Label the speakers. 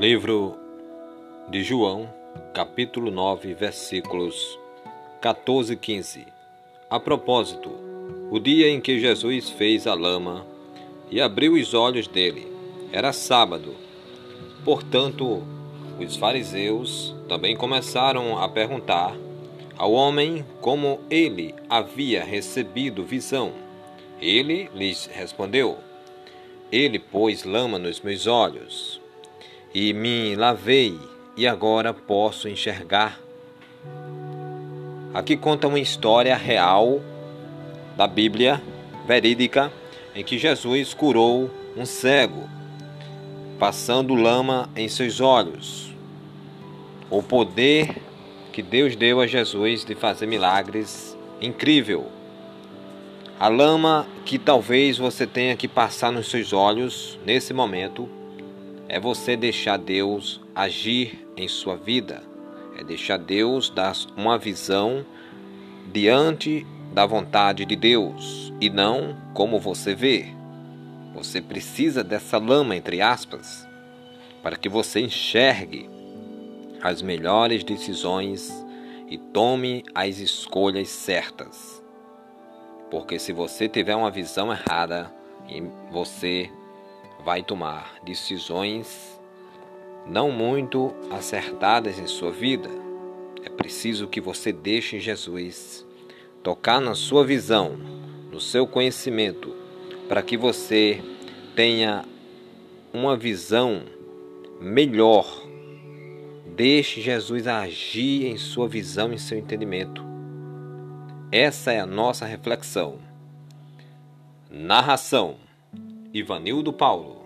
Speaker 1: Livro de João, capítulo 9, versículos 14 e 15. A propósito, o dia em que Jesus fez a lama e abriu os olhos dele era sábado. Portanto, os fariseus também começaram a perguntar ao homem como ele havia recebido visão. Ele lhes respondeu: Ele pôs lama nos meus olhos e me lavei, e agora posso enxergar. Aqui conta uma história real da Bíblia, verídica, em que Jesus curou um cego, passando lama em seus olhos. O poder que Deus deu a Jesus de fazer milagres incrível. A lama que talvez você tenha que passar nos seus olhos nesse momento é você deixar Deus agir em sua vida, é deixar Deus dar uma visão diante da vontade de Deus e não como você vê. Você precisa dessa lama, entre aspas, para que você enxergue as melhores decisões e tome as escolhas certas. Porque se você tiver uma visão errada, você vai tomar decisões não muito acertadas em sua vida. É preciso que você deixe Jesus tocar na sua visão, no seu conhecimento, para que você tenha uma visão melhor. Deixe Jesus agir em sua visão, em seu entendimento. Essa é a nossa reflexão. Narração Ivanildo Paulo